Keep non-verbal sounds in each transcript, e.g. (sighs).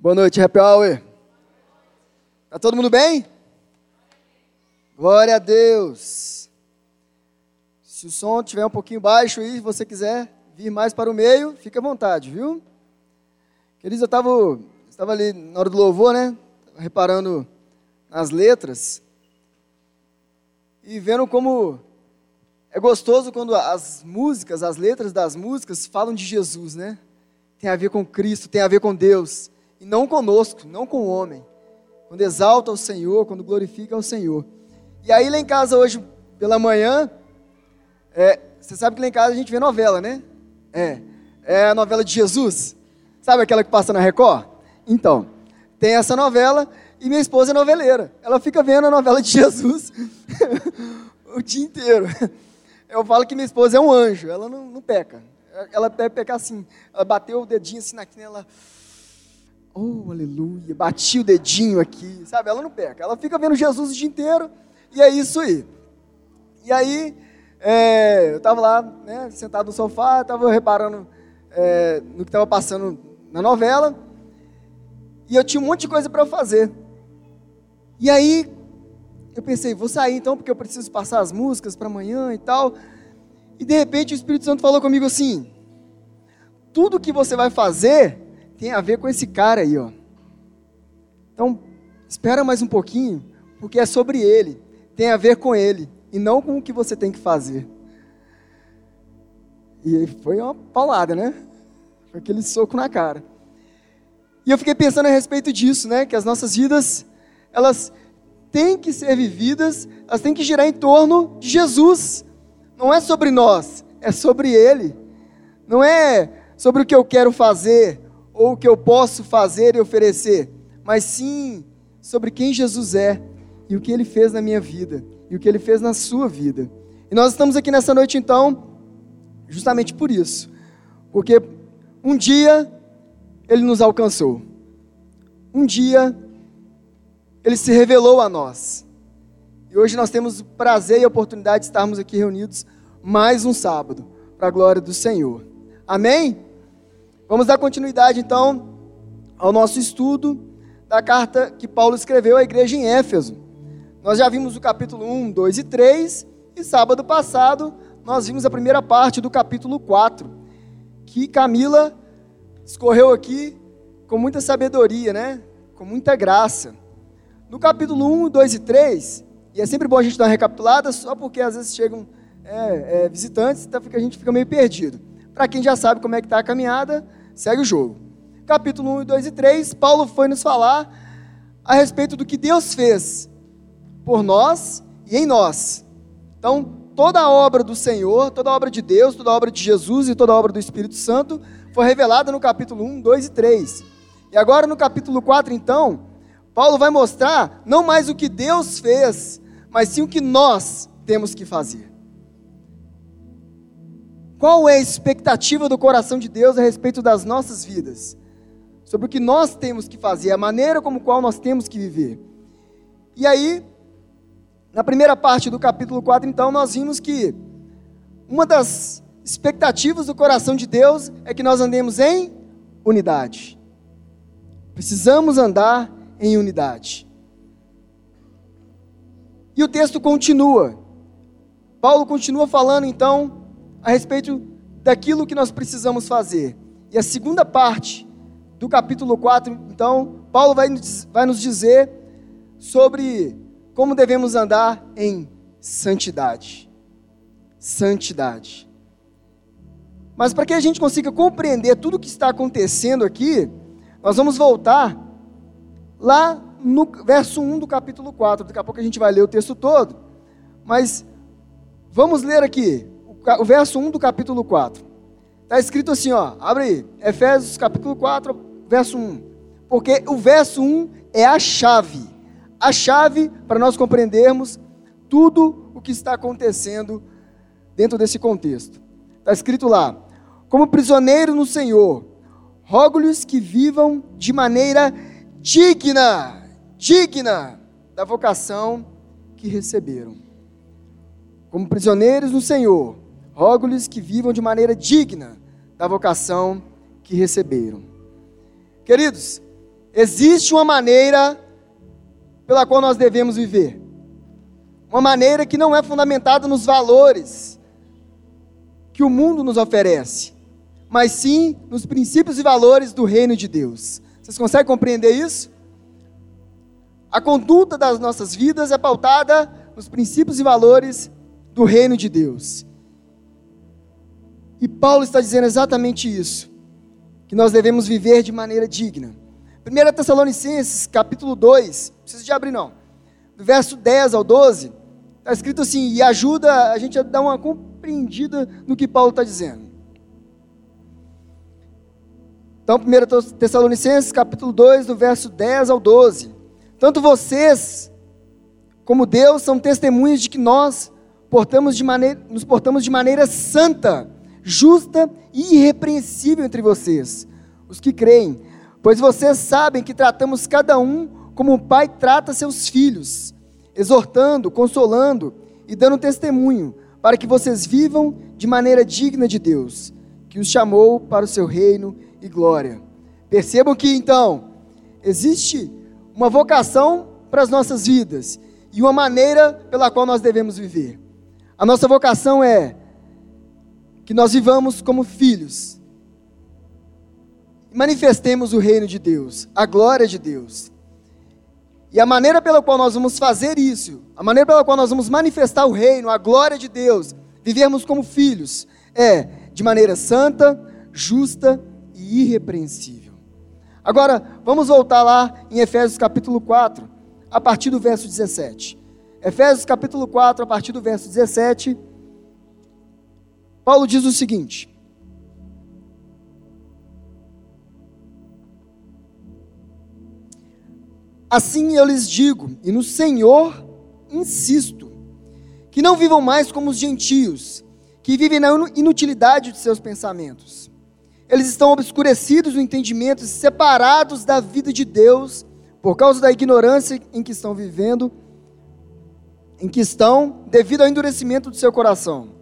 Boa noite, Happy Hour. Tá todo mundo bem? Glória a Deus. Se o som estiver um pouquinho baixo e você quiser vir mais para o meio, fique à vontade, viu? Queridos, eu estava ali na hora do louvor, né? Reparando nas letras e vendo como é gostoso quando as músicas, as letras das músicas falam de Jesus, né? Tem a ver com Cristo, tem a ver com Deus e não conosco, não com o homem. Quando exalta o Senhor, quando glorifica o Senhor. E aí lá em casa hoje, pela manhã, é, você sabe que lá em casa a gente vê novela, né? É, é a novela de Jesus. Sabe aquela que passa na Record? Então, tem essa novela e minha esposa é noveleira. Ela fica vendo a novela de Jesus (laughs) o dia inteiro. Eu falo que minha esposa é um anjo, ela não, não peca. Ela deve pecar assim. Ela bateu o dedinho assim na ela Oh, aleluia. Bati o dedinho aqui. Sabe? Ela não peca. Ela fica vendo Jesus o dia inteiro. E é isso aí. E aí, é, eu estava lá, né, sentado no sofá, estava reparando é, no que estava passando na novela. E eu tinha um monte de coisa para fazer. E aí, eu pensei, vou sair então, porque eu preciso passar as músicas para amanhã e tal. E de repente o Espírito Santo falou comigo assim: tudo que você vai fazer tem a ver com esse cara aí, ó. Então, espera mais um pouquinho, porque é sobre ele, tem a ver com ele, e não com o que você tem que fazer. E foi uma paulada, né? Foi aquele soco na cara. E eu fiquei pensando a respeito disso, né? Que as nossas vidas, elas têm que ser vividas, elas têm que girar em torno de Jesus. Não é sobre nós, é sobre Ele. Não é sobre o que eu quero fazer, ou o que eu posso fazer e oferecer, mas sim sobre quem Jesus é e o que ele fez na minha vida e o que ele fez na sua vida. E nós estamos aqui nessa noite então, justamente por isso, porque um dia ele nos alcançou, um dia ele se revelou a nós. E hoje nós temos o prazer e a oportunidade de estarmos aqui reunidos mais um sábado, para a glória do Senhor. Amém? Vamos dar continuidade então ao nosso estudo da carta que Paulo escreveu à igreja em Éfeso. Nós já vimos o capítulo 1, 2 e 3, e sábado passado nós vimos a primeira parte do capítulo 4, que Camila escorreu aqui com muita sabedoria, né? Com muita graça. No capítulo 1, 2 e 3, e é sempre bom a gente dar uma recapitulada, só porque às vezes chegam é, é, visitantes, então a gente fica meio perdido. Para quem já sabe como é que está a caminhada, Segue o jogo. Capítulo 1, 2 e 3, Paulo foi nos falar a respeito do que Deus fez por nós e em nós. Então, toda a obra do Senhor, toda a obra de Deus, toda a obra de Jesus e toda a obra do Espírito Santo foi revelada no capítulo 1, 2 e 3. E agora no capítulo 4, então, Paulo vai mostrar não mais o que Deus fez, mas sim o que nós temos que fazer. Qual é a expectativa do coração de Deus a respeito das nossas vidas? Sobre o que nós temos que fazer, a maneira como qual nós temos que viver. E aí, na primeira parte do capítulo 4, então, nós vimos que uma das expectativas do coração de Deus é que nós andemos em unidade. Precisamos andar em unidade. E o texto continua. Paulo continua falando então a respeito daquilo que nós precisamos fazer. E a segunda parte do capítulo 4, então, Paulo vai, vai nos dizer sobre como devemos andar em santidade. Santidade. Mas para que a gente consiga compreender tudo o que está acontecendo aqui, nós vamos voltar lá no verso 1 do capítulo 4. Daqui a pouco a gente vai ler o texto todo. Mas vamos ler aqui o verso 1 do capítulo 4. Está escrito assim, ó, abre aí, Efésios capítulo 4, verso 1. Porque o verso 1 é a chave, a chave para nós compreendermos tudo o que está acontecendo dentro desse contexto. Está escrito lá: como prisioneiro no Senhor, rogo-lhes que vivam de maneira digna, digna da vocação que receberam. Como prisioneiros no Senhor, rogo-lhes que vivam de maneira digna da vocação que receberam. Queridos, existe uma maneira pela qual nós devemos viver. Uma maneira que não é fundamentada nos valores que o mundo nos oferece, mas sim nos princípios e valores do reino de Deus. Vocês conseguem compreender isso? A conduta das nossas vidas é pautada nos princípios e valores do reino de Deus. E Paulo está dizendo exatamente isso, que nós devemos viver de maneira digna. 1 Tessalonicenses, capítulo 2, não precisa de abrir não, do verso 10 ao 12, está escrito assim, e ajuda a gente a dar uma compreendida no que Paulo está dizendo. Então, 1 Tessalonicenses, capítulo 2, do verso 10 ao 12. Tanto vocês como Deus são testemunhas de que nós portamos de maneira, nos portamos de maneira santa, justa e irrepreensível entre vocês, os que creem, pois vocês sabem que tratamos cada um como o pai trata seus filhos, exortando, consolando e dando testemunho, para que vocês vivam de maneira digna de Deus, que os chamou para o seu reino e glória. Percebam que então existe uma vocação para as nossas vidas e uma maneira pela qual nós devemos viver. A nossa vocação é que nós vivamos como filhos, manifestemos o reino de Deus, a glória de Deus. E a maneira pela qual nós vamos fazer isso, a maneira pela qual nós vamos manifestar o reino, a glória de Deus, vivermos como filhos, é de maneira santa, justa e irrepreensível. Agora, vamos voltar lá em Efésios capítulo 4, a partir do verso 17. Efésios capítulo 4, a partir do verso 17. Paulo diz o seguinte: Assim eu lhes digo, e no Senhor insisto, que não vivam mais como os gentios, que vivem na inutilidade de seus pensamentos eles estão obscurecidos no entendimento, separados da vida de Deus, por causa da ignorância em que estão vivendo, em que estão, devido ao endurecimento do seu coração.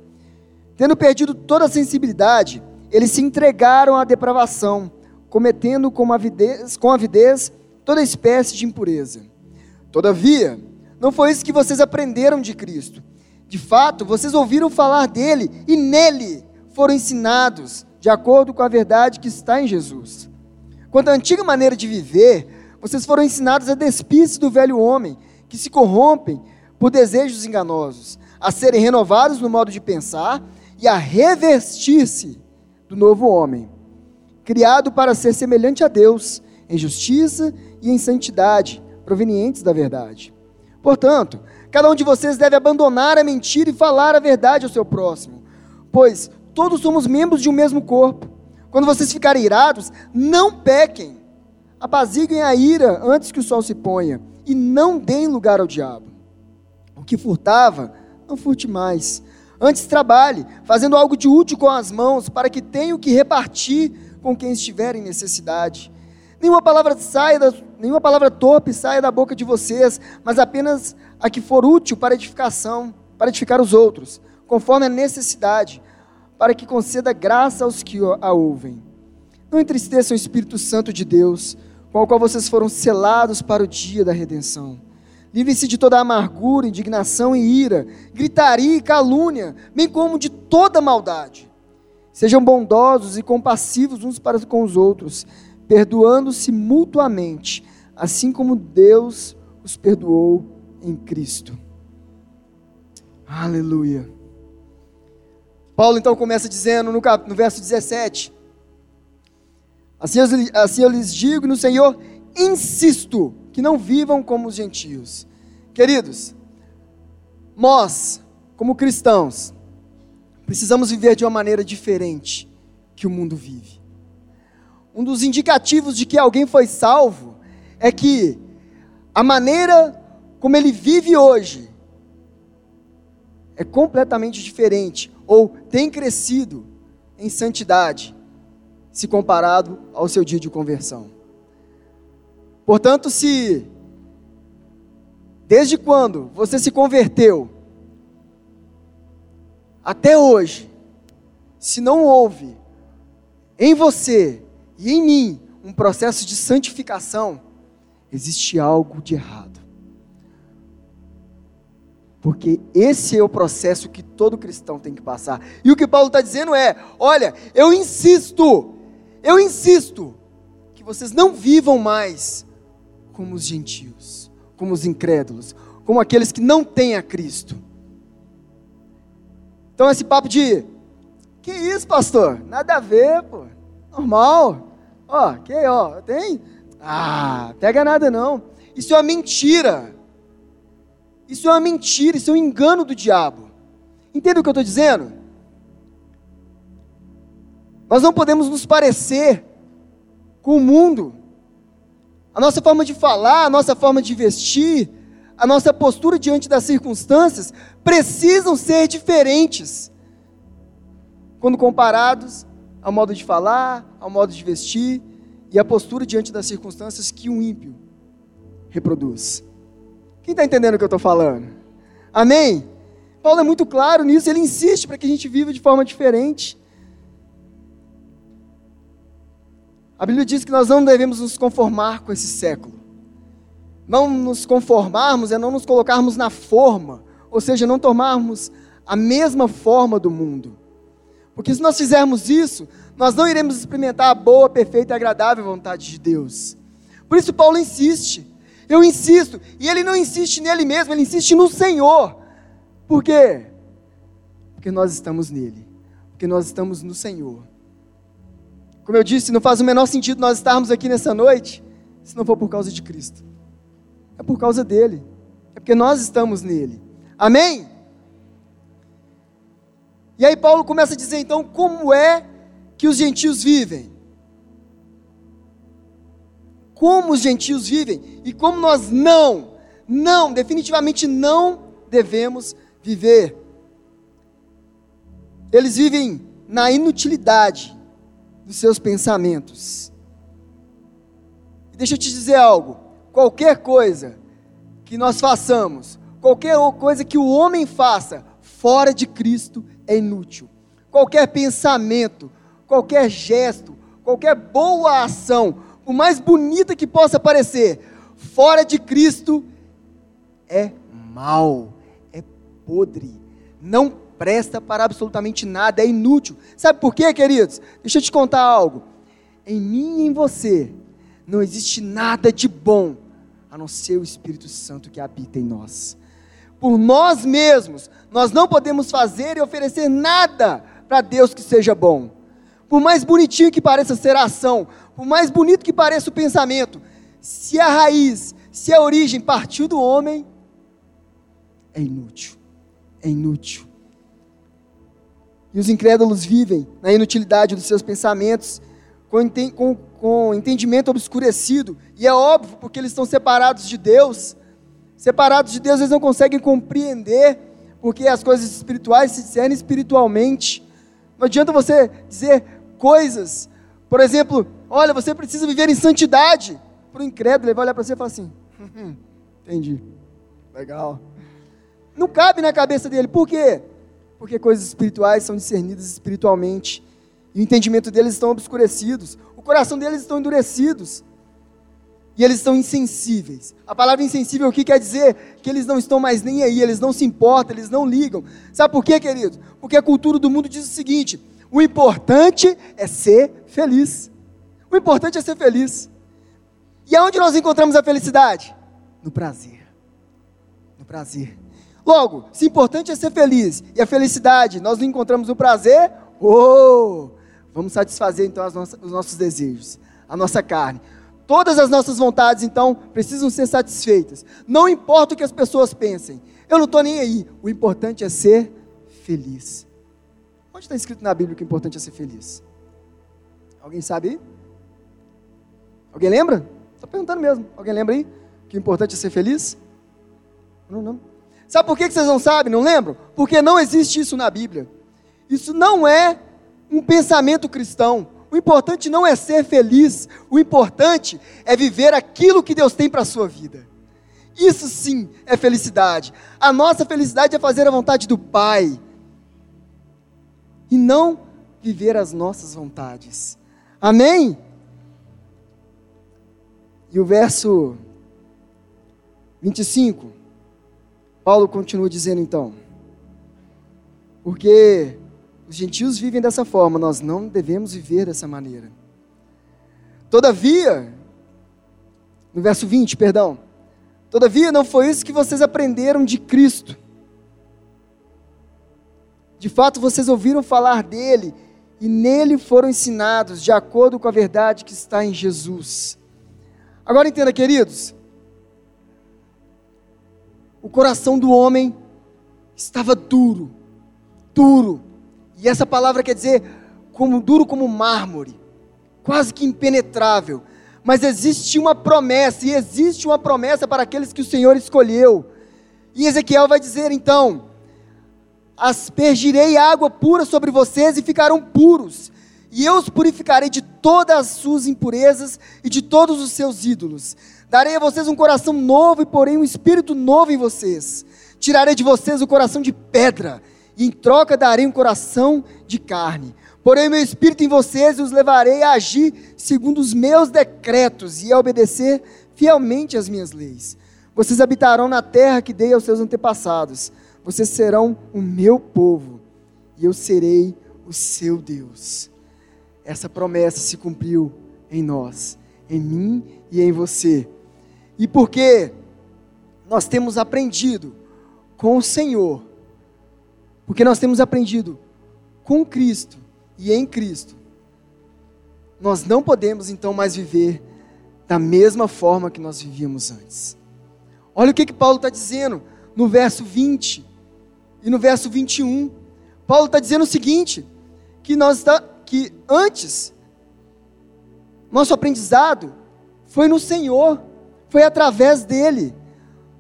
Tendo perdido toda a sensibilidade, eles se entregaram à depravação, cometendo com avidez, com avidez toda espécie de impureza. Todavia, não foi isso que vocês aprenderam de Cristo. De fato, vocês ouviram falar dele e nele foram ensinados de acordo com a verdade que está em Jesus. Quanto à antiga maneira de viver, vocês foram ensinados a despir-se do velho homem, que se corrompem por desejos enganosos, a serem renovados no modo de pensar e a revestir-se do novo homem, criado para ser semelhante a Deus, em justiça e em santidade, provenientes da verdade. Portanto, cada um de vocês deve abandonar a mentira e falar a verdade ao seu próximo, pois todos somos membros de um mesmo corpo. Quando vocês ficarem irados, não pequem. Apaziguem a ira antes que o sol se ponha e não deem lugar ao diabo. O que furtava, não furte mais. Antes trabalhe, fazendo algo de útil com as mãos, para que tenha o que repartir com quem estiver em necessidade. Nenhuma palavra saia da, nenhuma palavra torpe saia da boca de vocês, mas apenas a que for útil para edificação, para edificar os outros, conforme a necessidade, para que conceda graça aos que a ouvem. Não entristeçam o Espírito Santo de Deus, com o qual vocês foram selados para o dia da redenção. Livrem-se de toda amargura, indignação e ira, gritaria e calúnia, bem como de toda maldade. Sejam bondosos e compassivos uns para com os outros, perdoando-se mutuamente, assim como Deus os perdoou em Cristo. Aleluia. Paulo então começa dizendo no, cap, no verso 17: assim eu, assim eu lhes digo no Senhor, insisto que não vivam como os gentios. Queridos, nós, como cristãos, precisamos viver de uma maneira diferente que o mundo vive. Um dos indicativos de que alguém foi salvo é que a maneira como ele vive hoje é completamente diferente ou tem crescido em santidade se comparado ao seu dia de conversão. Portanto, se desde quando você se converteu até hoje, se não houve em você e em mim um processo de santificação, existe algo de errado. Porque esse é o processo que todo cristão tem que passar. E o que Paulo está dizendo é: olha, eu insisto, eu insisto, que vocês não vivam mais como os gentios, como os incrédulos, como aqueles que não têm a Cristo. Então, esse papo de, que isso, pastor? Nada a ver, pô, normal. Ó, que, ó, tem? Ah, pega nada não. Isso é uma mentira. Isso é uma mentira, isso é um engano do diabo. Entende o que eu estou dizendo? Nós não podemos nos parecer com o mundo. A nossa forma de falar, a nossa forma de vestir, a nossa postura diante das circunstâncias precisam ser diferentes quando comparados ao modo de falar, ao modo de vestir e a postura diante das circunstâncias que um ímpio reproduz. Quem está entendendo o que eu estou falando? Amém? Paulo é muito claro nisso, ele insiste para que a gente viva de forma diferente. A Bíblia diz que nós não devemos nos conformar com esse século. Não nos conformarmos é não nos colocarmos na forma, ou seja, não tomarmos a mesma forma do mundo. Porque se nós fizermos isso, nós não iremos experimentar a boa, perfeita e agradável vontade de Deus. Por isso Paulo insiste. Eu insisto. E ele não insiste nele mesmo, ele insiste no Senhor. Por quê? Porque nós estamos nele. Porque nós estamos no Senhor. Como eu disse, não faz o menor sentido nós estarmos aqui nessa noite se não for por causa de Cristo. É por causa dele. É porque nós estamos nele. Amém? E aí Paulo começa a dizer então como é que os gentios vivem como os gentios vivem e como nós não, não, definitivamente não devemos viver. Eles vivem na inutilidade dos seus pensamentos. E deixa eu te dizer algo: qualquer coisa que nós façamos, qualquer coisa que o homem faça fora de Cristo é inútil. Qualquer pensamento, qualquer gesto, qualquer boa ação, o mais bonita que possa parecer, fora de Cristo, é mal, é podre, não presta para absolutamente nada, é inútil. Sabe por quê, queridos? Deixa eu te contar algo. Em mim e em você não existe nada de bom a não ser o Espírito Santo que habita em nós. Por nós mesmos, nós não podemos fazer e oferecer nada para Deus que seja bom. Por mais bonitinho que pareça ser a ação, por mais bonito que pareça o pensamento, se a raiz, se a origem partiu do homem, é inútil. É inútil. E os incrédulos vivem na inutilidade dos seus pensamentos, com, com, com entendimento obscurecido, e é óbvio, porque eles estão separados de Deus. Separados de Deus, eles não conseguem compreender, porque as coisas espirituais se discernem espiritualmente. Não adianta você dizer coisas, por exemplo, Olha, você precisa viver em santidade. Para o incrédulo, ele vai olhar para você e falar assim: hum, entendi, legal. Não cabe na cabeça dele, por quê? Porque coisas espirituais são discernidas espiritualmente, e o entendimento deles estão obscurecidos, o coração deles estão endurecidos, e eles estão insensíveis. A palavra insensível aqui quer dizer que eles não estão mais nem aí, eles não se importam, eles não ligam. Sabe por quê, querido? Porque a cultura do mundo diz o seguinte: o importante é ser feliz. O importante é ser feliz. E aonde nós encontramos a felicidade? No prazer. No prazer. Logo, se importante é ser feliz e a felicidade, nós não encontramos o prazer, oh, vamos satisfazer então nossas, os nossos desejos, a nossa carne. Todas as nossas vontades, então, precisam ser satisfeitas. Não importa o que as pessoas pensem. Eu não estou nem aí. O importante é ser feliz. Onde está escrito na Bíblia que o importante é ser feliz? Alguém sabe? Alguém lembra? Estou perguntando mesmo. Alguém lembra aí? Que o importante é ser feliz? Não, não. Sabe por que vocês não sabem, não lembram? Porque não existe isso na Bíblia. Isso não é um pensamento cristão. O importante não é ser feliz, o importante é viver aquilo que Deus tem para a sua vida. Isso sim é felicidade. A nossa felicidade é fazer a vontade do Pai e não viver as nossas vontades. Amém? E o verso 25, Paulo continua dizendo então: Porque os gentios vivem dessa forma, nós não devemos viver dessa maneira. Todavia, no verso 20, perdão, todavia não foi isso que vocês aprenderam de Cristo. De fato, vocês ouviram falar dele e nele foram ensinados de acordo com a verdade que está em Jesus. Agora entenda, queridos, o coração do homem estava duro, duro, e essa palavra quer dizer como duro como mármore, quase que impenetrável. Mas existe uma promessa, e existe uma promessa para aqueles que o Senhor escolheu. E Ezequiel vai dizer então: aspergirei água pura sobre vocês e ficarão puros, e eu os purificarei de todas as suas impurezas e de todos os seus ídolos. Darei a vocês um coração novo e porém um espírito novo em vocês. Tirarei de vocês o coração de pedra e em troca darei um coração de carne. Porém, meu espírito em vocês e os levarei a agir segundo os meus decretos e a obedecer fielmente às minhas leis. Vocês habitarão na terra que dei aos seus antepassados. Vocês serão o meu povo e eu serei o seu Deus. Essa promessa se cumpriu em nós, em mim e em você. E porque nós temos aprendido com o Senhor porque nós temos aprendido com Cristo e em Cristo. Nós não podemos então mais viver da mesma forma que nós vivíamos antes. Olha o que, que Paulo está dizendo no verso 20 e no verso 21. Paulo está dizendo o seguinte: que nós está, que antes nosso aprendizado foi no Senhor, foi através dele.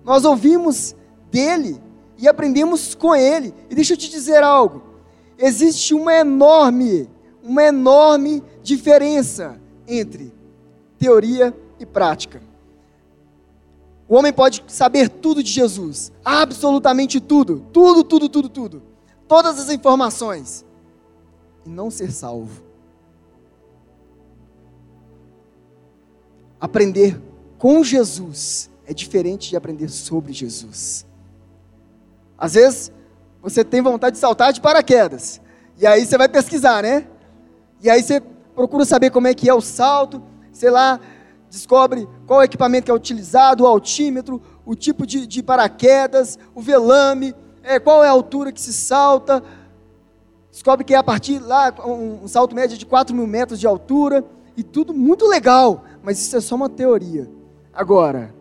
Nós ouvimos dele e aprendemos com ele. E deixa eu te dizer algo: existe uma enorme, uma enorme diferença entre teoria e prática. O homem pode saber tudo de Jesus, absolutamente tudo, tudo, tudo, tudo, tudo, todas as informações, e não ser salvo. Aprender com Jesus é diferente de aprender sobre Jesus. Às vezes, você tem vontade de saltar de paraquedas. E aí você vai pesquisar, né? E aí você procura saber como é que é o salto, sei lá, descobre qual equipamento que é utilizado, o altímetro, o tipo de, de paraquedas, o velame, é, qual é a altura que se salta. Descobre que é a partir lá, um, um salto médio de 4 mil metros de altura, e tudo muito legal, mas isso é só uma teoria. Agora,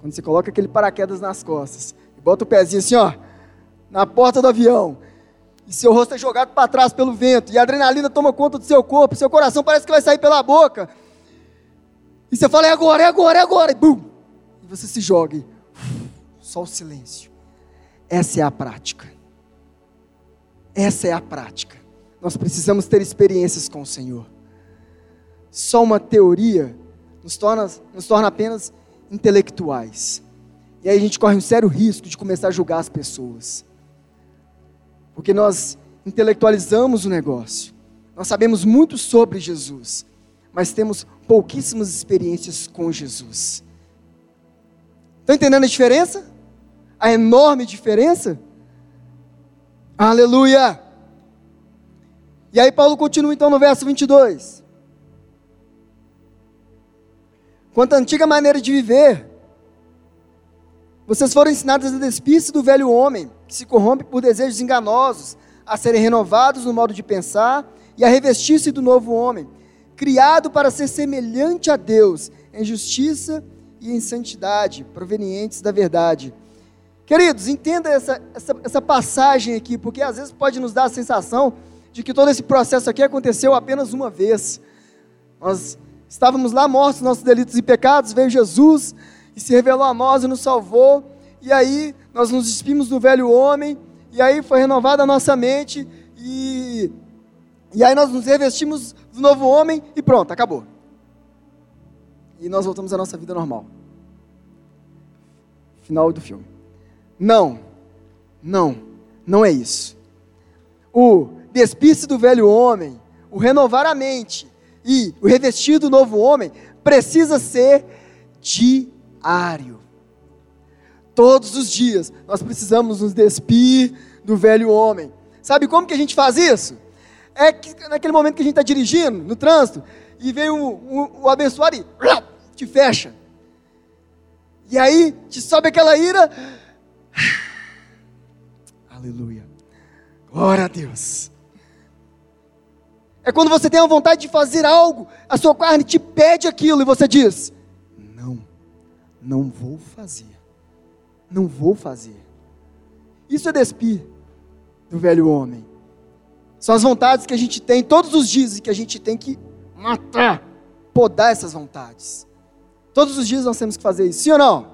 quando você coloca aquele paraquedas nas costas Bota o pezinho assim, ó, na porta do avião. E seu rosto é jogado para trás pelo vento. E a adrenalina toma conta do seu corpo. Seu coração parece que vai sair pela boca. E você fala, é agora, é agora, é agora. E bum! E você se joga. E, (sniffs) só o silêncio. Essa é a prática. Essa é a prática. Nós precisamos ter experiências com o Senhor. Só uma teoria nos torna, nos torna apenas intelectuais. E aí a gente corre um sério risco de começar a julgar as pessoas. Porque nós intelectualizamos o negócio. Nós sabemos muito sobre Jesus, mas temos pouquíssimas experiências com Jesus. Estão entendendo a diferença? A enorme diferença? Aleluia! E aí Paulo continua então no verso 22. Quanto à antiga maneira de viver, vocês foram ensinados a despir-se do velho homem, que se corrompe por desejos enganosos, a serem renovados no modo de pensar e a revestir-se do novo homem, criado para ser semelhante a Deus, em justiça e em santidade, provenientes da verdade. Queridos, entenda essa, essa, essa passagem aqui, porque às vezes pode nos dar a sensação de que todo esse processo aqui aconteceu apenas uma vez. Nós estávamos lá mortos, nossos delitos e pecados, veio Jesus, e se revelou a nós e nos salvou. E aí nós nos despimos do velho homem, e aí foi renovada a nossa mente, e, e aí nós nos revestimos do novo homem, e pronto, acabou. E nós voltamos à nossa vida normal. Final do filme. Não, não, não é isso. O despir-se do velho homem, o renovar a mente e o revestir do novo homem precisa ser diário. Todos os dias nós precisamos nos despir do velho homem. Sabe como que a gente faz isso? É que naquele momento que a gente está dirigindo, no trânsito, e vem o, o, o abençoado e te fecha. E aí te sobe aquela ira. (sighs) Aleluia. Glória a Deus. É quando você tem a vontade de fazer algo, a sua carne te pede aquilo e você diz: Não, não vou fazer. Não vou fazer. Isso é despir do velho homem. São as vontades que a gente tem todos os dias e que a gente tem que matar, podar essas vontades. Todos os dias nós temos que fazer isso, sim ou não?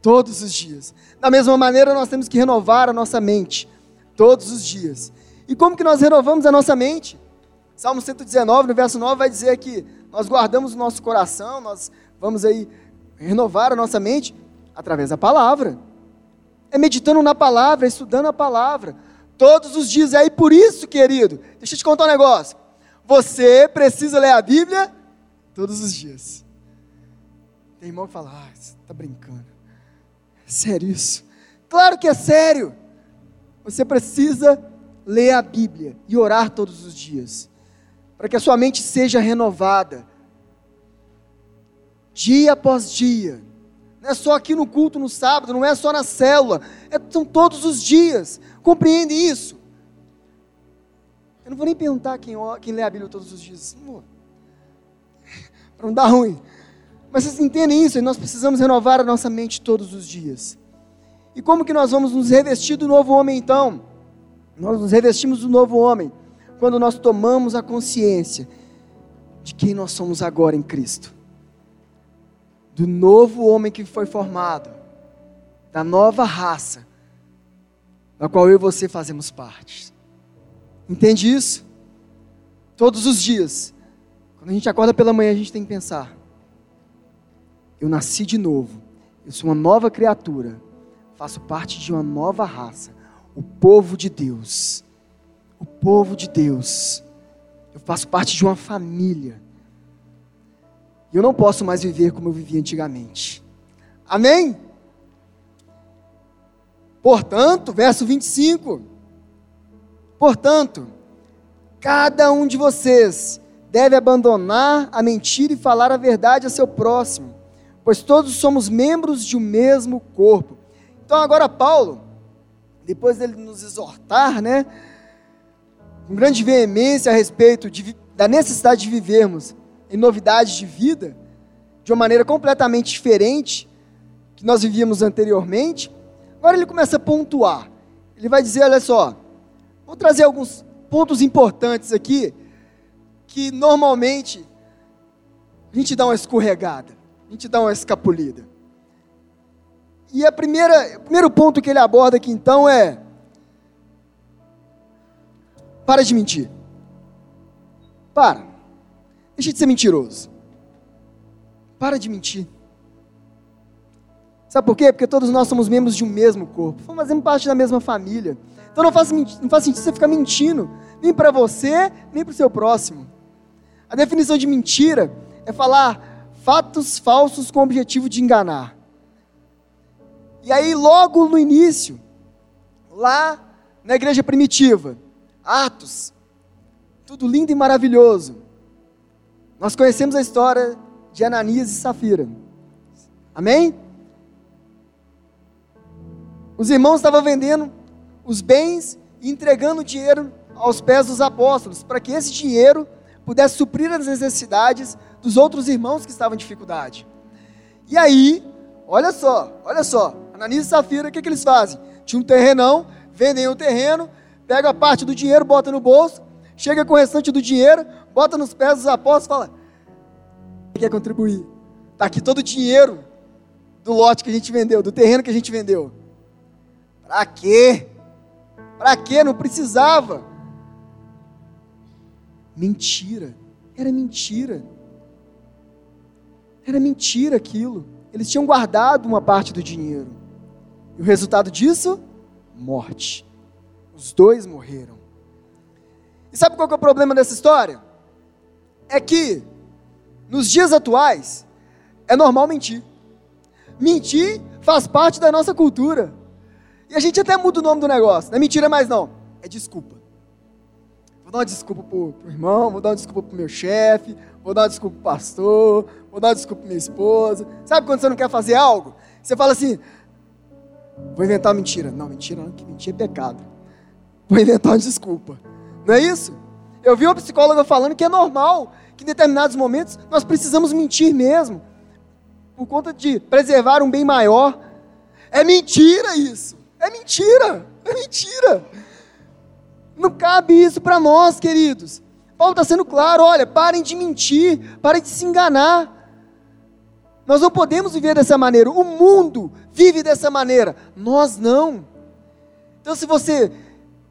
Todos os dias. Da mesma maneira, nós temos que renovar a nossa mente. Todos os dias. E como que nós renovamos a nossa mente? Salmo 119, no verso 9, vai dizer que nós guardamos o nosso coração, nós vamos aí renovar a nossa mente através da palavra. É meditando na palavra, é estudando a palavra. Todos os dias. E aí, por isso, querido, deixa eu te contar um negócio. Você precisa ler a Bíblia todos os dias. Tem irmão que fala, ah, você está brincando. É sério isso? Claro que é sério. Você precisa ler a Bíblia e orar todos os dias, para que a sua mente seja renovada, dia após dia. Não é só aqui no culto no sábado, não é só na célula, é, são todos os dias. Compreende isso? Eu não vou nem perguntar quem, quem lê a Bíblia todos os dias, (laughs) para não dar ruim. Mas vocês entendem isso? Nós precisamos renovar a nossa mente todos os dias. E como que nós vamos nos revestir do novo homem então? Nós nos revestimos do novo homem quando nós tomamos a consciência de quem nós somos agora em Cristo. Do novo homem que foi formado, da nova raça, da qual eu e você fazemos parte. Entende isso? Todos os dias, quando a gente acorda pela manhã, a gente tem que pensar: eu nasci de novo, eu sou uma nova criatura, faço parte de uma nova raça, o povo de Deus. O povo de Deus. Eu faço parte de uma família. E eu não posso mais viver como eu vivia antigamente. Amém? Portanto, verso 25. Portanto, cada um de vocês deve abandonar a mentira e falar a verdade a seu próximo, pois todos somos membros de um mesmo corpo. Então agora Paulo, depois dele nos exortar, né, com grande veemência a respeito de, da necessidade de vivermos em novidades de vida, de uma maneira completamente diferente que nós vivíamos anteriormente, agora ele começa a pontuar. Ele vai dizer, olha só, vou trazer alguns pontos importantes aqui que normalmente a gente dá uma escorregada a gente dá uma escapulida. E a primeira, o primeiro ponto que ele aborda aqui então é: para de mentir. Para. Deixa de ser mentiroso. Para de mentir. Sabe por quê? Porque todos nós somos membros de um mesmo corpo. Fazemos parte da mesma família. Então não faz, não faz sentido você ficar mentindo, nem para você, nem para o seu próximo. A definição de mentira é falar fatos falsos com o objetivo de enganar. E aí, logo no início, lá na igreja primitiva, Atos, tudo lindo e maravilhoso. Nós conhecemos a história de Ananias e Safira. Amém? Os irmãos estavam vendendo os bens e entregando o dinheiro aos pés dos apóstolos, para que esse dinheiro pudesse suprir as necessidades dos outros irmãos que estavam em dificuldade. E aí, olha só, olha só, Ananias e Safira, o que, que eles fazem? Tinha um terrenão, vendem o terreno, pega a parte do dinheiro, bota no bolso, chega com o restante do dinheiro, bota nos pés dos apóstolos e fala: quer contribuir? Está aqui todo o dinheiro do lote que a gente vendeu, do terreno que a gente vendeu. Para quê? Para quê? Não precisava. Mentira. Era mentira. Era mentira aquilo. Eles tinham guardado uma parte do dinheiro. E o resultado disso? Morte. Os dois morreram. E sabe qual é o problema dessa história? É que nos dias atuais, é normal mentir. Mentir faz parte da nossa cultura. E a gente até muda o nome do negócio. Não é mentira mais não, é desculpa. Vou dar uma desculpa pro, pro irmão, vou dar uma desculpa pro meu chefe, vou dar uma desculpa pro pastor, vou dar uma desculpa pra minha esposa. Sabe quando você não quer fazer algo? Você fala assim, vou inventar uma mentira. Não, mentira não, que mentir é pecado. Vou inventar uma desculpa. Não é isso? Eu vi uma psicóloga falando que é normal que em determinados momentos nós precisamos mentir mesmo, por conta de preservar um bem maior. É mentira isso. É mentira. É mentira. Não cabe isso para nós, queridos. Paulo está sendo claro: olha, parem de mentir, parem de se enganar. Nós não podemos viver dessa maneira. O mundo vive dessa maneira. Nós não. Então, se você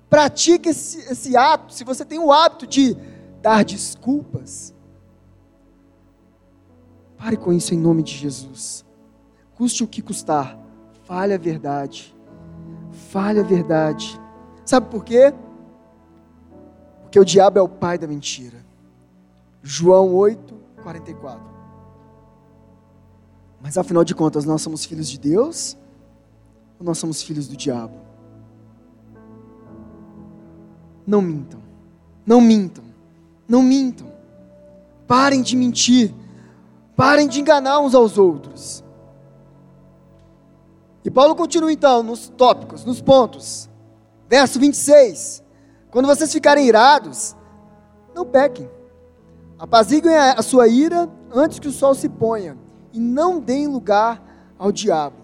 pratica esse, esse ato, se você tem o hábito de dar desculpas, pare com isso em nome de Jesus. Custe o que custar, fale a verdade. Fale a verdade. Sabe por quê? Porque o diabo é o pai da mentira. João 8, 44. Mas afinal de contas, nós somos filhos de Deus ou nós somos filhos do diabo? Não mintam. Não mintam. Não mintam. Parem de mentir. Parem de enganar uns aos outros. E Paulo continua então nos tópicos, nos pontos. Verso 26. Quando vocês ficarem irados, não pequem. Apaziguem a sua ira antes que o sol se ponha e não deem lugar ao diabo.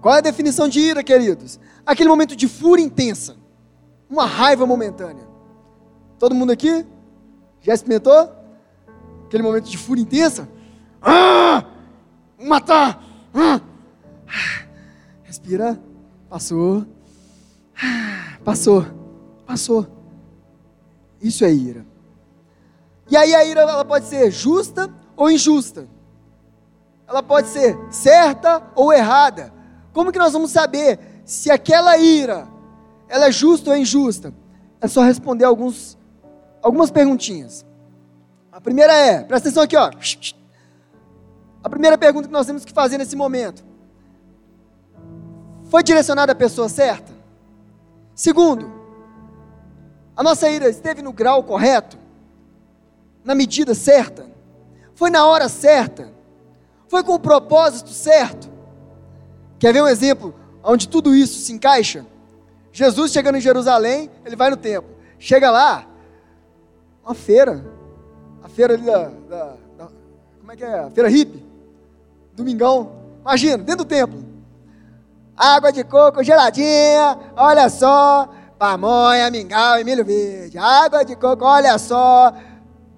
Qual é a definição de ira, queridos? Aquele momento de fúria intensa, uma raiva momentânea. Todo mundo aqui já experimentou aquele momento de fúria intensa? Ah! Matar! Ah! Respira, passou, passou, passou. Isso é ira. E aí a ira ela pode ser justa ou injusta ela pode ser certa ou errada. Como que nós vamos saber se aquela ira ela é justa ou injusta? É só responder alguns, algumas perguntinhas. A primeira é, presta atenção aqui, ó. A primeira pergunta que nós temos que fazer nesse momento: foi direcionada à pessoa certa? Segundo, a nossa ira esteve no grau correto? Na medida certa? Foi na hora certa? Foi com o propósito certo. Quer ver um exemplo onde tudo isso se encaixa? Jesus chegando em Jerusalém, ele vai no templo. Chega lá, uma feira. A feira ali da, da, da Como é que é? A feira hippie. Domingão. Imagina, dentro do templo. Água de coco geladinha, olha só. Pamonha, mingau e milho verde. Água de coco, olha só.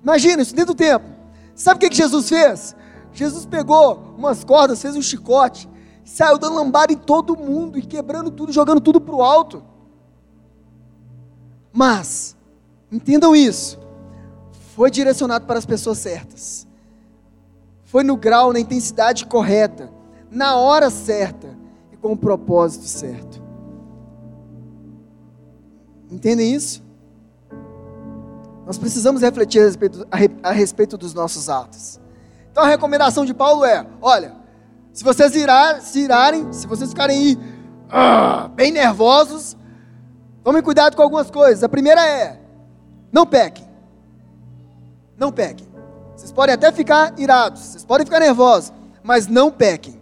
Imagina isso dentro do templo. Sabe o que, que Jesus fez? Jesus pegou umas cordas, fez um chicote, saiu dando lambada em todo mundo e quebrando tudo, jogando tudo para o alto. Mas, entendam isso, foi direcionado para as pessoas certas, foi no grau, na intensidade correta, na hora certa e com o propósito certo. Entendem isso? Nós precisamos refletir a respeito, a, respeito dos nossos atos. Então a recomendação de Paulo é: olha, se vocês se irarem, se vocês ficarem aí, uh, bem nervosos, tomem cuidado com algumas coisas. A primeira é: não pequem. Não pequem. Vocês podem até ficar irados, vocês podem ficar nervosos, mas não pequem.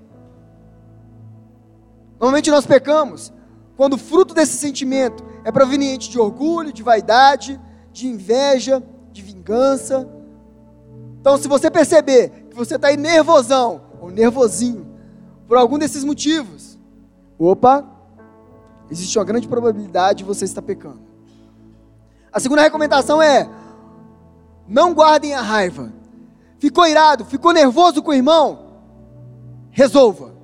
Normalmente nós pecamos quando o fruto desse sentimento é proveniente de orgulho, de vaidade, de inveja, de vingança. Então, se você perceber que você está aí nervosão ou nervosinho por algum desses motivos, opa, existe uma grande probabilidade de você estar pecando. A segunda recomendação é: não guardem a raiva. Ficou irado, ficou nervoso com o irmão? Resolva.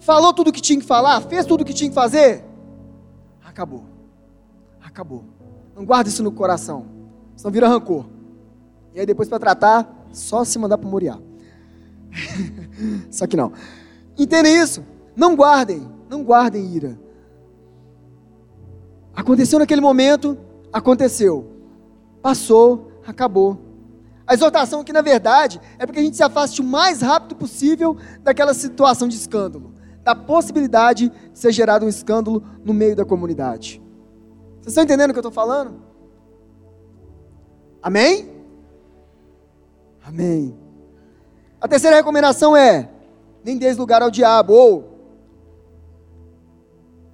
Falou tudo o que tinha que falar, fez tudo o que tinha que fazer? Acabou. Acabou. Não guarde isso no coração, senão vira rancor. E aí depois para tratar, só se mandar para Moriá. (laughs) só que não. Entendem isso? Não guardem, não guardem ira. Aconteceu naquele momento, aconteceu. Passou, acabou. A exortação aqui, na verdade, é para que a gente se afaste o mais rápido possível daquela situação de escândalo, da possibilidade de ser gerado um escândalo no meio da comunidade. Vocês estão entendendo o que eu estou falando? Amém? Amém. A terceira recomendação é: nem dê lugar ao diabo, ou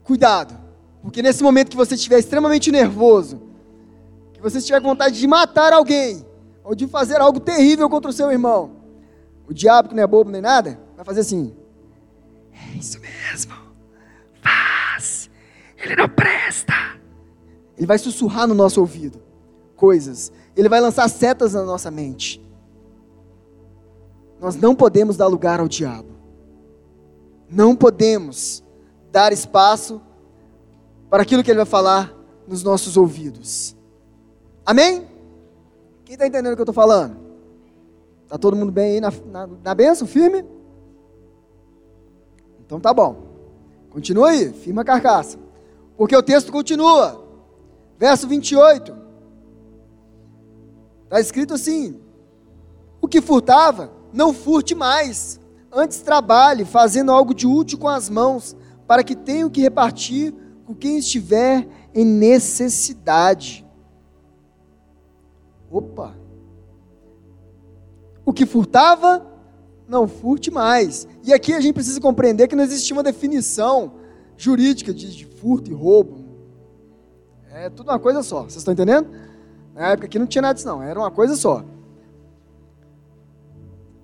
cuidado, porque nesse momento que você estiver extremamente nervoso, que você estiver com vontade de matar alguém, ou de fazer algo terrível contra o seu irmão, o diabo, que não é bobo nem nada, vai fazer assim: é isso mesmo, faz, ele não presta. Ele vai sussurrar no nosso ouvido coisas, ele vai lançar setas na nossa mente. Nós não podemos dar lugar ao diabo. Não podemos dar espaço para aquilo que ele vai falar nos nossos ouvidos. Amém? Quem está entendendo o que eu estou falando? Está todo mundo bem aí na, na, na benção, firme? Então tá bom. Continua aí, firma a carcaça. Porque o texto continua. Verso 28. Está escrito assim: O que furtava, não furte mais. Antes trabalhe, fazendo algo de útil com as mãos, para que tenha o que repartir com quem estiver em necessidade. Opa! O que furtava, não furte mais. E aqui a gente precisa compreender que não existia uma definição jurídica de, de furto e roubo. É tudo uma coisa só. Vocês estão entendendo? Na época aqui não tinha nada disso, não. Era uma coisa só.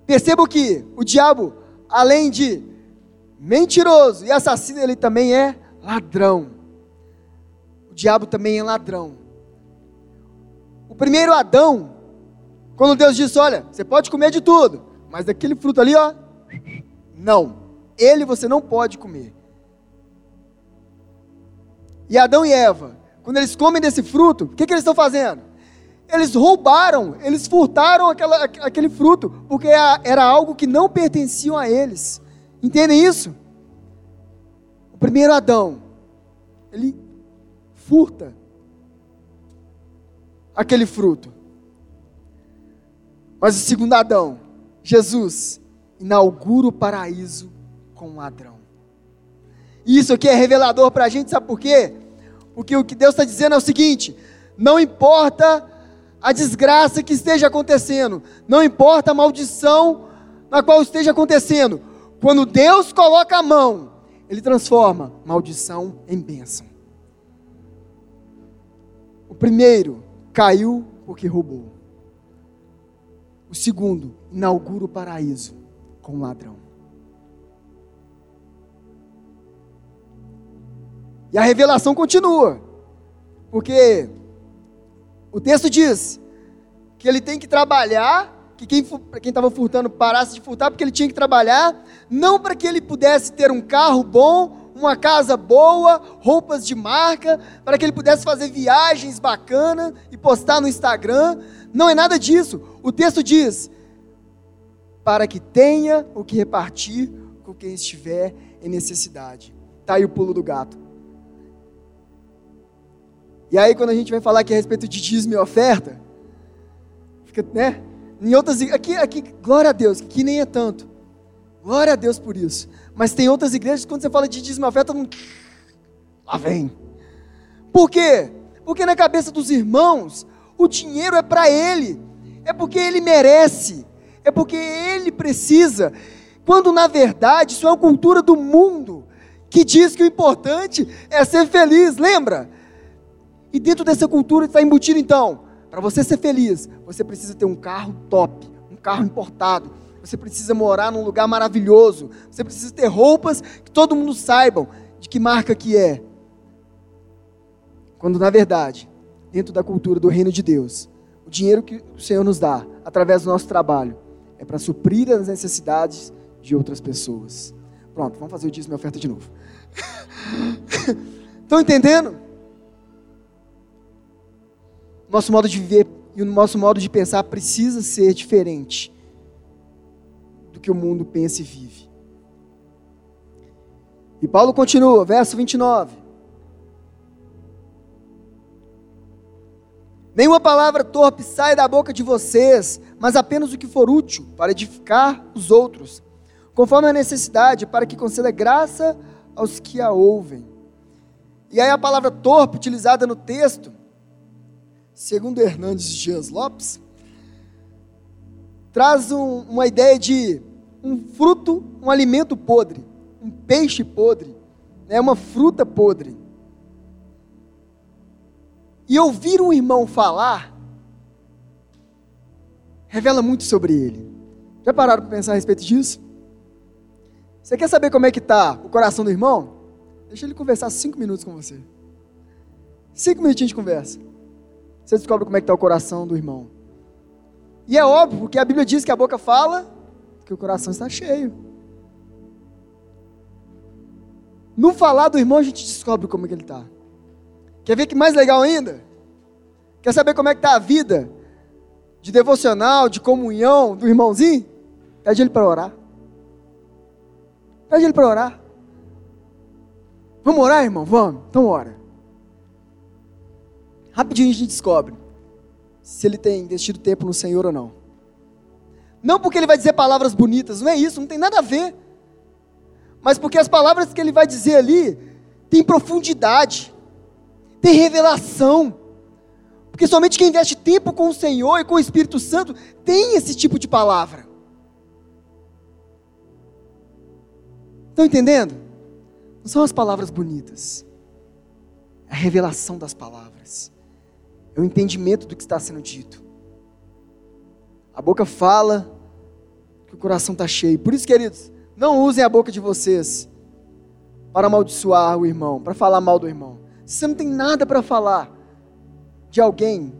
Perceba que o diabo, além de mentiroso e assassino, ele também é ladrão. O diabo também é ladrão. O primeiro Adão, quando Deus disse: Olha, você pode comer de tudo, mas daquele fruto ali, ó, não. Ele você não pode comer. E Adão e Eva, quando eles comem desse fruto, o que, que eles estão fazendo? Eles roubaram, eles furtaram aquela, aquele fruto, porque era algo que não pertencia a eles. Entendem isso? O primeiro Adão, ele furta aquele fruto. Mas o segundo Adão, Jesus, inaugura o paraíso com um ladrão. E isso aqui é revelador para a gente, sabe por quê? Porque o que Deus está dizendo é o seguinte: não importa a desgraça que esteja acontecendo, não importa a maldição na qual esteja acontecendo, quando Deus coloca a mão, Ele transforma maldição em bênção. O primeiro caiu porque roubou. O segundo inaugura o paraíso com um ladrão. E a revelação continua, porque o texto diz que ele tem que trabalhar, que quem estava furtando parasse de furtar, porque ele tinha que trabalhar, não para que ele pudesse ter um carro bom, uma casa boa, roupas de marca, para que ele pudesse fazer viagens bacanas e postar no Instagram. Não é nada disso. O texto diz: para que tenha o que repartir com quem estiver em necessidade. Está aí o pulo do gato. E aí, quando a gente vai falar aqui a respeito de dízimo e oferta, fica, né? Em outras, aqui, aqui, glória a Deus, que nem é tanto. Glória a Deus por isso. Mas tem outras igrejas que quando você fala de dízimo oferta, não... lá vem. Por quê? Porque na cabeça dos irmãos, o dinheiro é para ele. É porque ele merece. É porque ele precisa. Quando na verdade isso é uma cultura do mundo que diz que o importante é ser feliz. Lembra? E dentro dessa cultura está embutido então, para você ser feliz, você precisa ter um carro top, um carro importado. Você precisa morar num lugar maravilhoso. Você precisa ter roupas que todo mundo saiba de que marca que é. Quando na verdade, dentro da cultura do reino de Deus, o dinheiro que o Senhor nos dá através do nosso trabalho é para suprir as necessidades de outras pessoas. Pronto, vamos fazer o dízimo e oferta de novo. (laughs) Estão entendendo? nosso modo de viver e o nosso modo de pensar precisa ser diferente que o mundo pensa e vive. E Paulo continua, verso 29. Nenhuma palavra torpe sai da boca de vocês, mas apenas o que for útil para edificar os outros, conforme a necessidade, para que conceda graça aos que a ouvem. E aí a palavra torpe utilizada no texto, segundo Hernandes Dias Lopes, traz um, uma ideia de um fruto, um alimento podre, um peixe podre, né, uma fruta podre. E ouvir um irmão falar revela muito sobre ele. Já pararam para pensar a respeito disso? Você quer saber como é que está o coração do irmão? Deixa ele conversar cinco minutos com você. Cinco minutinhos de conversa. Você descobre como é que está o coração do irmão. E é óbvio, porque a Bíblia diz que a boca fala que o coração está cheio. No falar do irmão a gente descobre como é que ele está. Quer ver que mais legal ainda? Quer saber como é que está a vida de devocional, de comunhão do irmãozinho? Pede ele para orar. Pede ele para orar. Vamos orar, irmão? Vamos. Então ora. Rapidinho a gente descobre se ele tem investido tempo no Senhor ou não. Não porque ele vai dizer palavras bonitas, não é isso, não tem nada a ver. Mas porque as palavras que ele vai dizer ali têm profundidade, tem revelação. Porque somente quem investe tempo com o Senhor e com o Espírito Santo tem esse tipo de palavra. Estão entendendo? Não são as palavras bonitas, é a revelação das palavras é o entendimento do que está sendo dito. A boca fala coração está cheio. Por isso, queridos, não usem a boca de vocês para amaldiçoar o irmão, para falar mal do irmão. Se você não tem nada para falar de alguém,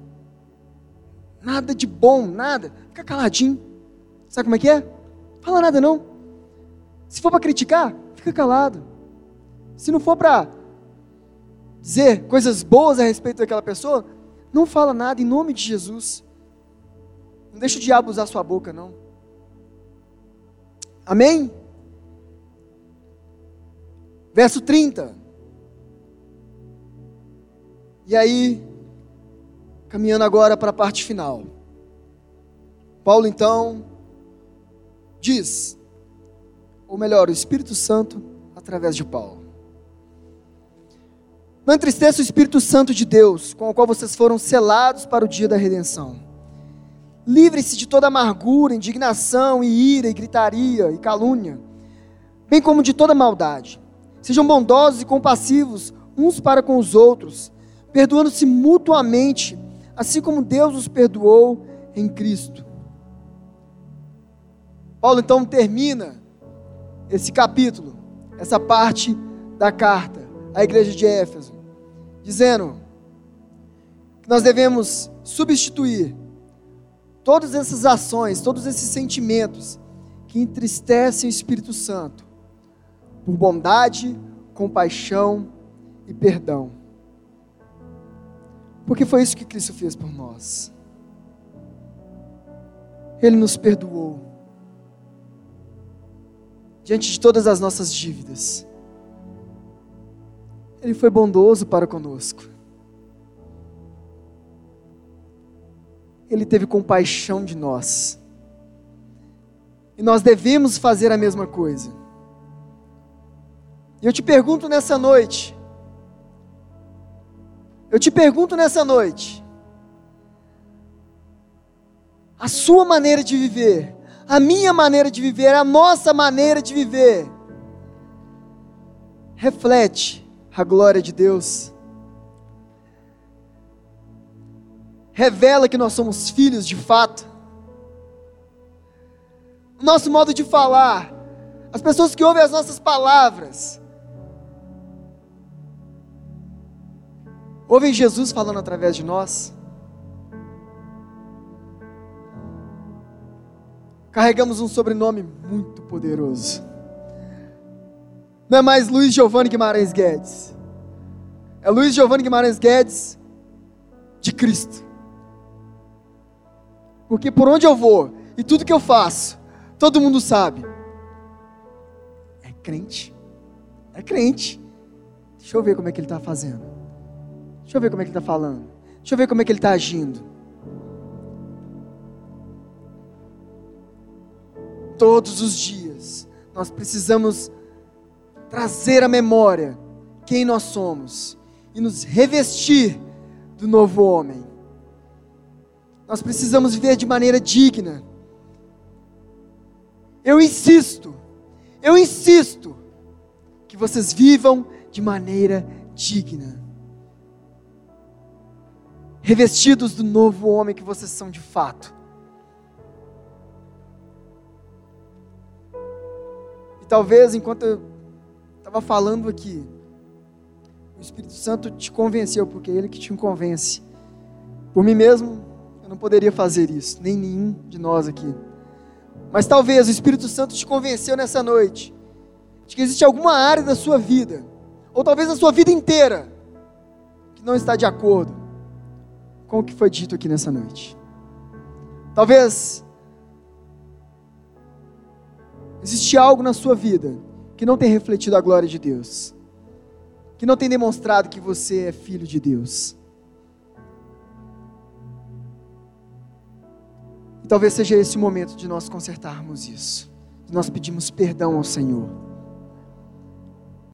nada de bom, nada, fica caladinho. Sabe como é que é? Fala nada não. Se for para criticar, fica calado. Se não for para dizer coisas boas a respeito daquela pessoa, não fala nada em nome de Jesus. Não deixa o diabo usar sua boca, não. Amém? Verso 30. E aí, caminhando agora para a parte final. Paulo então diz, ou melhor, o Espírito Santo através de Paulo. Não entristeça o Espírito Santo de Deus, com o qual vocês foram selados para o dia da redenção. Livre-se de toda amargura, indignação, e ira, e gritaria, e calúnia, bem como de toda maldade. Sejam bondosos e compassivos uns para com os outros, perdoando-se mutuamente, assim como Deus os perdoou em Cristo. Paulo então termina esse capítulo, essa parte da carta à igreja de Éfeso dizendo que nós devemos substituir todas essas ações, todos esses sentimentos que entristecem o Espírito Santo por bondade, compaixão e perdão. Porque foi isso que Cristo fez por nós. Ele nos perdoou diante de todas as nossas dívidas. Ele foi bondoso para conosco. Ele teve compaixão de nós. E nós devemos fazer a mesma coisa. E eu te pergunto nessa noite, eu te pergunto nessa noite, a sua maneira de viver, a minha maneira de viver, a nossa maneira de viver, reflete a glória de Deus. Revela que nós somos filhos de fato. Nosso modo de falar, as pessoas que ouvem as nossas palavras, ouvem Jesus falando através de nós. Carregamos um sobrenome muito poderoso. Não é mais Luiz Giovanni Guimarães Guedes. É Luiz Giovanni Guimarães Guedes de Cristo. Porque por onde eu vou e tudo que eu faço, todo mundo sabe. É crente. É crente. Deixa eu ver como é que ele está fazendo. Deixa eu ver como é que ele está falando. Deixa eu ver como é que ele está agindo. Todos os dias, nós precisamos trazer à memória quem nós somos e nos revestir do novo homem. Nós precisamos viver de maneira digna. Eu insisto, eu insisto que vocês vivam de maneira digna. Revestidos do novo homem que vocês são de fato. E talvez enquanto eu estava falando aqui, o Espírito Santo te convenceu, porque é Ele que te convence. Por mim mesmo, não poderia fazer isso, nem nenhum de nós aqui. Mas talvez o Espírito Santo te convenceu nessa noite de que existe alguma área da sua vida, ou talvez a sua vida inteira, que não está de acordo com o que foi dito aqui nessa noite. Talvez existe algo na sua vida que não tem refletido a glória de Deus, que não tem demonstrado que você é filho de Deus. Talvez seja esse o momento de nós consertarmos isso, nós pedirmos perdão ao Senhor.